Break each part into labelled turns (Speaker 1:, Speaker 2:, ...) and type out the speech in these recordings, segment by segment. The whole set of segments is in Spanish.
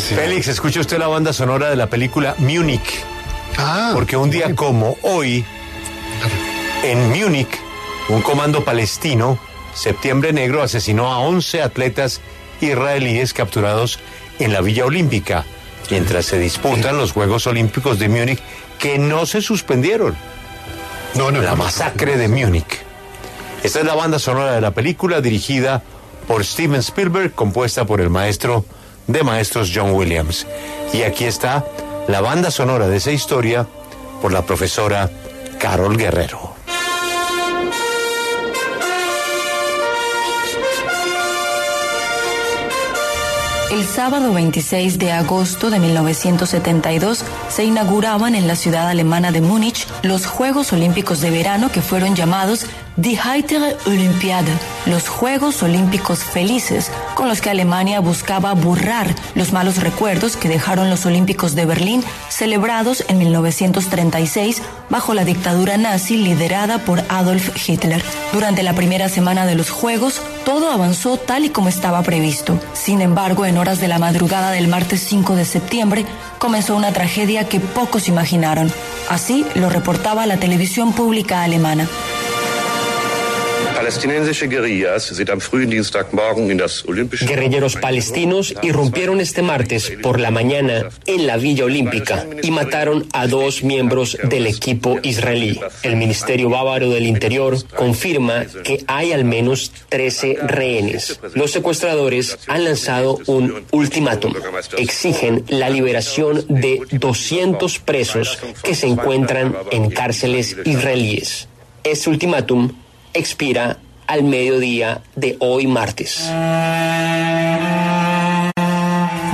Speaker 1: Félix, escuche usted la banda sonora de la película Múnich.
Speaker 2: Ah,
Speaker 1: Porque un día como hoy, en Múnich, un comando palestino, Septiembre Negro, asesinó a 11 atletas israelíes capturados en la Villa Olímpica, mientras se disputan los Juegos Olímpicos de Múnich, que no se suspendieron.
Speaker 2: no, no,
Speaker 1: La masacre de Múnich. Esta es la banda sonora de la película dirigida por Steven Spielberg, compuesta por el maestro de maestros John Williams. Y aquí está la banda sonora de esa historia por la profesora Carol Guerrero.
Speaker 3: El sábado 26 de agosto de 1972 se inauguraban en la ciudad alemana de Múnich los Juegos Olímpicos de Verano que fueron llamados Die Heitere Olympiade, los Juegos Olímpicos Felices, con los que Alemania buscaba borrar los malos recuerdos que dejaron los Olímpicos de Berlín celebrados en 1936 bajo la dictadura nazi liderada por Adolf Hitler. Durante la primera semana de los Juegos, todo avanzó tal y como estaba previsto. Sin embargo, en horas de la madrugada del martes 5 de septiembre, comenzó una tragedia que pocos imaginaron. Así lo reportaba la televisión pública alemana.
Speaker 4: Guerrilleros palestinos irrumpieron este martes por la mañana en la Villa Olímpica y mataron a dos miembros del equipo israelí. El Ministerio Bávaro del Interior confirma que hay al menos 13 rehenes. Los secuestradores han lanzado un ultimátum. Exigen la liberación de 200 presos que se encuentran en cárceles israelíes. Este ultimátum expira al mediodía de hoy martes.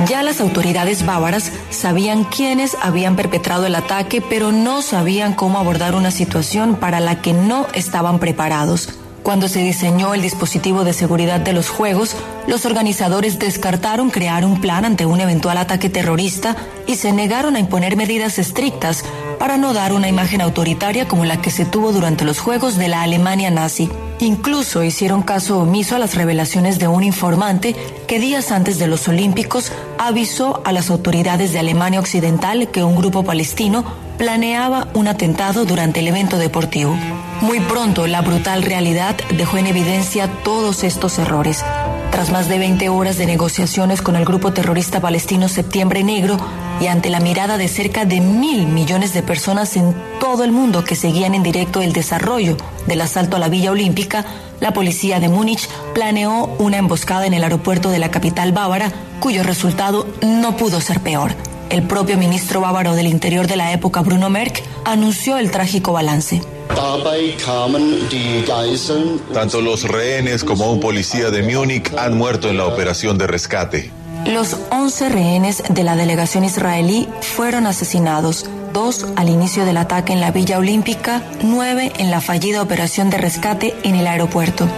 Speaker 3: Ya las autoridades bávaras sabían quiénes habían perpetrado el ataque, pero no sabían cómo abordar una situación para la que no estaban preparados. Cuando se diseñó el dispositivo de seguridad de los Juegos, los organizadores descartaron crear un plan ante un eventual ataque terrorista y se negaron a imponer medidas estrictas para no dar una imagen autoritaria como la que se tuvo durante los Juegos de la Alemania nazi. Incluso hicieron caso omiso a las revelaciones de un informante que días antes de los Olímpicos avisó a las autoridades de Alemania Occidental que un grupo palestino planeaba un atentado durante el evento deportivo. Muy pronto la brutal realidad dejó en evidencia todos estos errores. Tras más de 20 horas de negociaciones con el grupo terrorista palestino Septiembre Negro y ante la mirada de cerca de mil millones de personas en todo el mundo que seguían en directo el desarrollo del asalto a la Villa Olímpica, la policía de Múnich planeó una emboscada en el aeropuerto de la capital bávara, cuyo resultado no pudo ser peor. El propio ministro bávaro del Interior de la época, Bruno Merck, anunció el trágico balance.
Speaker 5: Dabei kamen die Geiseln
Speaker 6: Tanto los rehenes como un policía de Múnich han muerto en la operación de rescate.
Speaker 3: Los 11 rehenes de la delegación israelí fueron asesinados, dos al inicio del ataque en la Villa Olímpica, nueve en la fallida operación de rescate en el aeropuerto.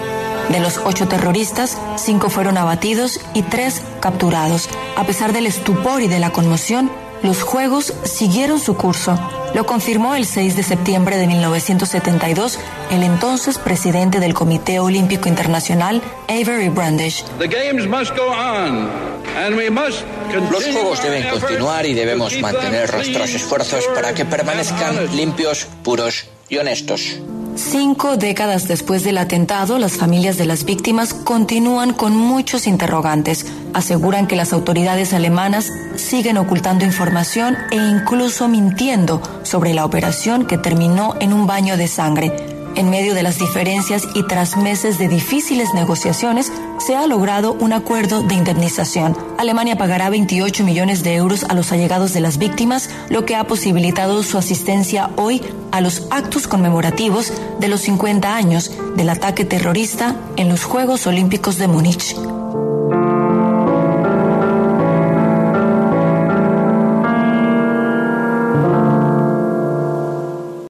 Speaker 3: De los ocho terroristas, cinco fueron abatidos y tres capturados. A pesar del estupor y de la conmoción, los Juegos siguieron su curso. Lo confirmó el 6 de septiembre de 1972 el entonces presidente del Comité Olímpico Internacional, Avery Brandish.
Speaker 7: The games must go on, and we must
Speaker 8: Los Juegos deben
Speaker 7: our efforts
Speaker 8: continuar y debemos mantener nuestros
Speaker 7: clean,
Speaker 8: esfuerzos para que
Speaker 7: pure,
Speaker 8: permanezcan
Speaker 7: and honest.
Speaker 8: limpios, puros y honestos.
Speaker 3: Cinco décadas después del atentado, las familias de las víctimas continúan con muchos interrogantes. Aseguran que las autoridades alemanas siguen ocultando información e incluso mintiendo sobre la operación que terminó en un baño de sangre. En medio de las diferencias y tras meses de difíciles negociaciones, se ha logrado un acuerdo de indemnización. Alemania pagará 28 millones de euros a los allegados de las víctimas, lo que ha posibilitado su asistencia hoy a los actos conmemorativos de los 50 años del ataque terrorista en los Juegos Olímpicos de Múnich.